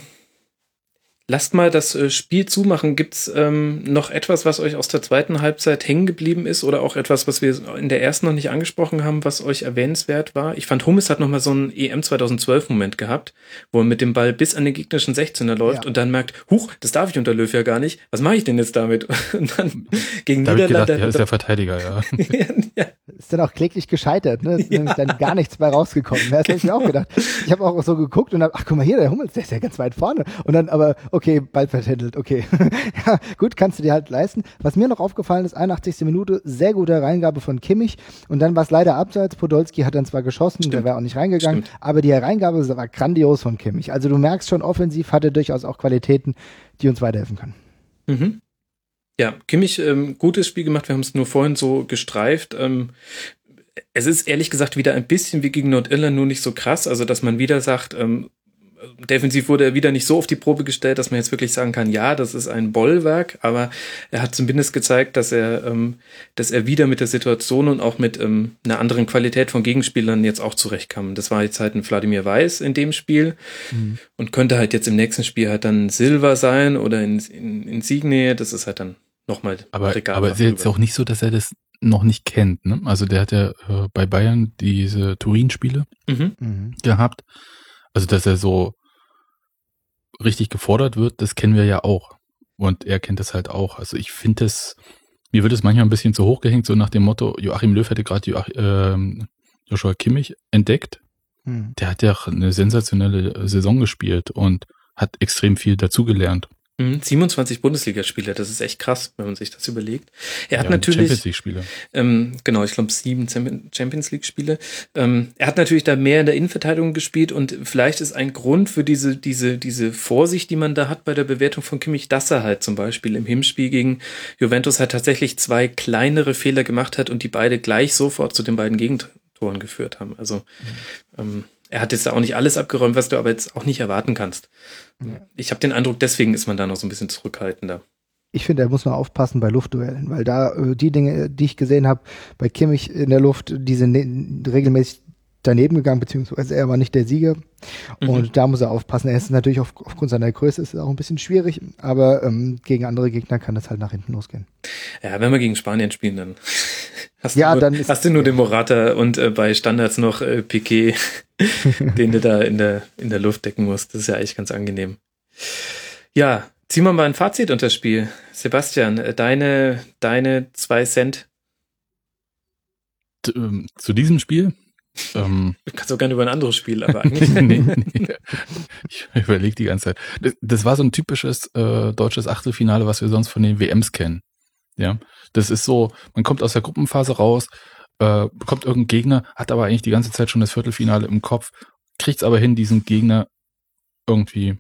lasst mal das äh, Spiel zumachen. Gibt's ähm, noch etwas, was euch aus der zweiten Halbzeit hängen geblieben ist oder auch etwas, was wir in der ersten noch nicht angesprochen haben, was euch erwähnenswert war? Ich fand, Hummes hat noch mal so einen EM 2012 Moment gehabt, wo er mit dem Ball bis an den gegnerischen 16er läuft Ja. und dann merkt, huch, das darf ich unter Löw ja gar nicht. Was mache ich denn jetzt damit? [LAUGHS] Und dann gegen Da ich gedacht, Niederlande. ja, ist der Verteidiger, [LAUGHS] ja. ja, Ist dann auch kläglich gescheitert, ne? Ist [LAUGHS] nämlich dann gar nichts bei rausgekommen. Das habe ich mir auch gedacht. Ich habe auch so geguckt und hab, ach guck mal hier, der Hummels, der ist ja ganz weit vorne. Und dann aber, okay, Ball vertändelt, okay. [LAUGHS] ja, gut, kannst du dir halt leisten. Was mir noch aufgefallen ist, 81. Minute, sehr gute Reingabe von Kimmich. Und dann war es leider abseits. Podolski hat dann zwar geschossen, der wäre auch nicht reingegangen, Stimmt. aber die Reingabe war grandios von Kimmich. Also du merkst schon, offensiv hat er durchaus auch Qualitäten, die uns weiterhelfen können. Mhm. Ja, Kimmich, ähm, gutes Spiel gemacht. Wir haben es nur vorhin so gestreift. Ähm, es ist ehrlich gesagt wieder ein bisschen wie gegen Nordirland, nur nicht so krass. Also, dass man wieder sagt, ähm, defensiv wurde er wieder nicht so auf die Probe gestellt, dass man jetzt wirklich sagen kann, ja, das ist ein Bollwerk, aber er hat zumindest gezeigt, dass er, ähm, dass er wieder mit der Situation und auch mit ähm, einer anderen Qualität von Gegenspielern jetzt auch zurechtkam. Das war jetzt halt ein Wladimir Weiß in dem Spiel und könnte halt jetzt im nächsten Spiel halt dann Silver sein oder in, in, in Siegnähe. Das ist halt dann nochmal Aber, Regal aber es ist jetzt auch nicht so, dass er das noch nicht kennt. Ne? Also der hat ja äh, bei Bayern diese Turin-Spiele Mhm. Mhm. gehabt. Also dass er so richtig gefordert wird, das kennen wir ja auch. Und er kennt das halt auch. Also ich finde es, mir wird es manchmal ein bisschen zu hoch gehängt, so nach dem Motto, Joachim Löw hätte gerade Joach, ähm, Joshua Kimmich entdeckt. Mhm. Der hat ja eine sensationelle Saison gespielt und hat extrem viel dazugelernt. Mhm. 27 Bundesligaspiele, das ist echt krass, wenn man sich das überlegt. Er hat Ja, natürlich, Champions League-Spiele. ähm, genau, ich glaube sieben Champion- Champions League Spiele. Ähm, er hat natürlich da mehr in der Innenverteidigung gespielt und vielleicht ist ein Grund für diese, diese, diese Vorsicht, die man da hat bei der Bewertung von Kimmich, dass er halt zum Beispiel im Hinspiel gegen Juventus halt tatsächlich zwei kleinere Fehler gemacht hat und die beide gleich sofort zu den beiden Gegentoren geführt haben. Also, ähm, er hat jetzt da auch nicht alles abgeräumt, was du aber jetzt auch nicht erwarten kannst. Ich habe den Eindruck, deswegen ist man da noch so ein bisschen zurückhaltender. Ich finde, er muss noch aufpassen bei Luftduellen, weil da äh, die Dinge, die ich gesehen habe, bei Kimmich in der Luft, diese ne regelmäßig daneben gegangen, beziehungsweise er war nicht der Sieger. Mhm. Und da muss er aufpassen. Er ist natürlich auf, aufgrund seiner Größe ist es auch ein bisschen schwierig, aber ähm, gegen andere Gegner kann das halt nach hinten losgehen. Ja, wenn wir gegen Spanien spielen, dann [LAUGHS] hast ja, du nur, dann ist, hast du nur den Morata und äh, bei Standards noch äh, Piquet, [LAUGHS] den du da in der, in der Luft decken musst. Das ist ja eigentlich ganz angenehm. Ja, ziehen wir mal ein Fazit unter das Spiel. Sebastian, äh, deine, deine zwei Cent. Ähm, zu diesem Spiel? Ähm, du kannst auch gerne über ein anderes Spiel, aber [LAUGHS] eigentlich. nee, nee. [LAUGHS] Ich überlege die ganze Zeit. Das, das war so ein typisches äh, deutsches Achtelfinale, was wir sonst von den WMs kennen. Ja, das ist so, man kommt aus der Gruppenphase raus, äh, bekommt irgendeinen Gegner, hat aber eigentlich die ganze Zeit schon das Viertelfinale im Kopf, kriegt es aber hin, diesen Gegner irgendwie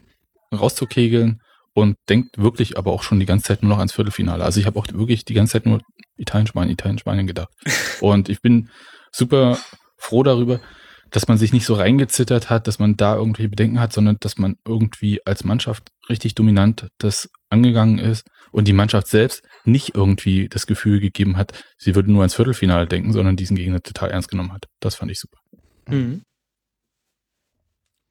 rauszukegeln und denkt wirklich aber auch schon die ganze Zeit nur noch ans Viertelfinale. Also ich habe auch wirklich die ganze Zeit nur Italien, Spanien, Italien, Spanien gedacht. [LAUGHS] Und ich bin super froh darüber, dass man sich nicht so reingezittert hat, dass man da irgendwie Bedenken hat, sondern dass man irgendwie als Mannschaft richtig dominant das angegangen ist und die Mannschaft selbst nicht irgendwie das Gefühl gegeben hat, sie würde nur ans Viertelfinale denken, sondern diesen Gegner total ernst genommen hat. Das fand ich super. Mhm.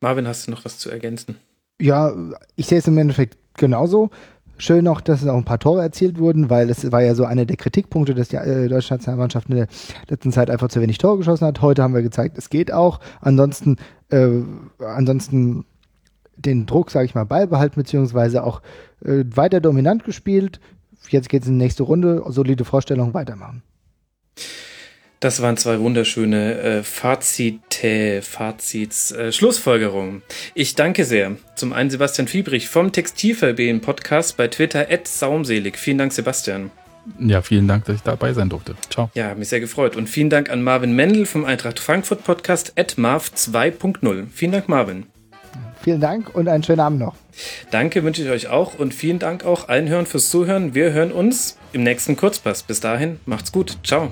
Marvin, hast du noch was zu ergänzen? Ja, ich sehe es im Endeffekt genauso. Schön noch, dass auch ein paar Tore erzielt wurden, weil es war ja so einer der Kritikpunkte, dass die äh, deutsche Nationalmannschaft in der letzten Zeit einfach zu wenig Tore geschossen hat. Heute haben wir gezeigt, es geht auch. Ansonsten, äh, ansonsten den Druck, sage ich mal, beibehalten, beziehungsweise auch äh, weiter dominant gespielt. Jetzt geht es in die nächste Runde, solide Vorstellung, weitermachen. Das waren zwei wunderschöne äh, Fazite, Fazits, äh, Schlussfolgerungen. Ich danke sehr. Zum einen Sebastian Fiebrich vom Textilverbehen Podcast bei Twitter at saumselig. Vielen Dank, Sebastian. Ja, vielen Dank, dass ich dabei sein durfte. Ciao. Ja, mich sehr gefreut. Und vielen Dank an Marvin Mendel vom Eintracht Frankfurt Podcast at marv 2.0. Vielen Dank, Marvin. Vielen Dank und einen schönen Abend noch. Danke wünsche ich euch auch und vielen Dank auch allen Hörern fürs Zuhören. Wir hören uns im nächsten Kurzpass. Bis dahin, macht's gut. Ciao.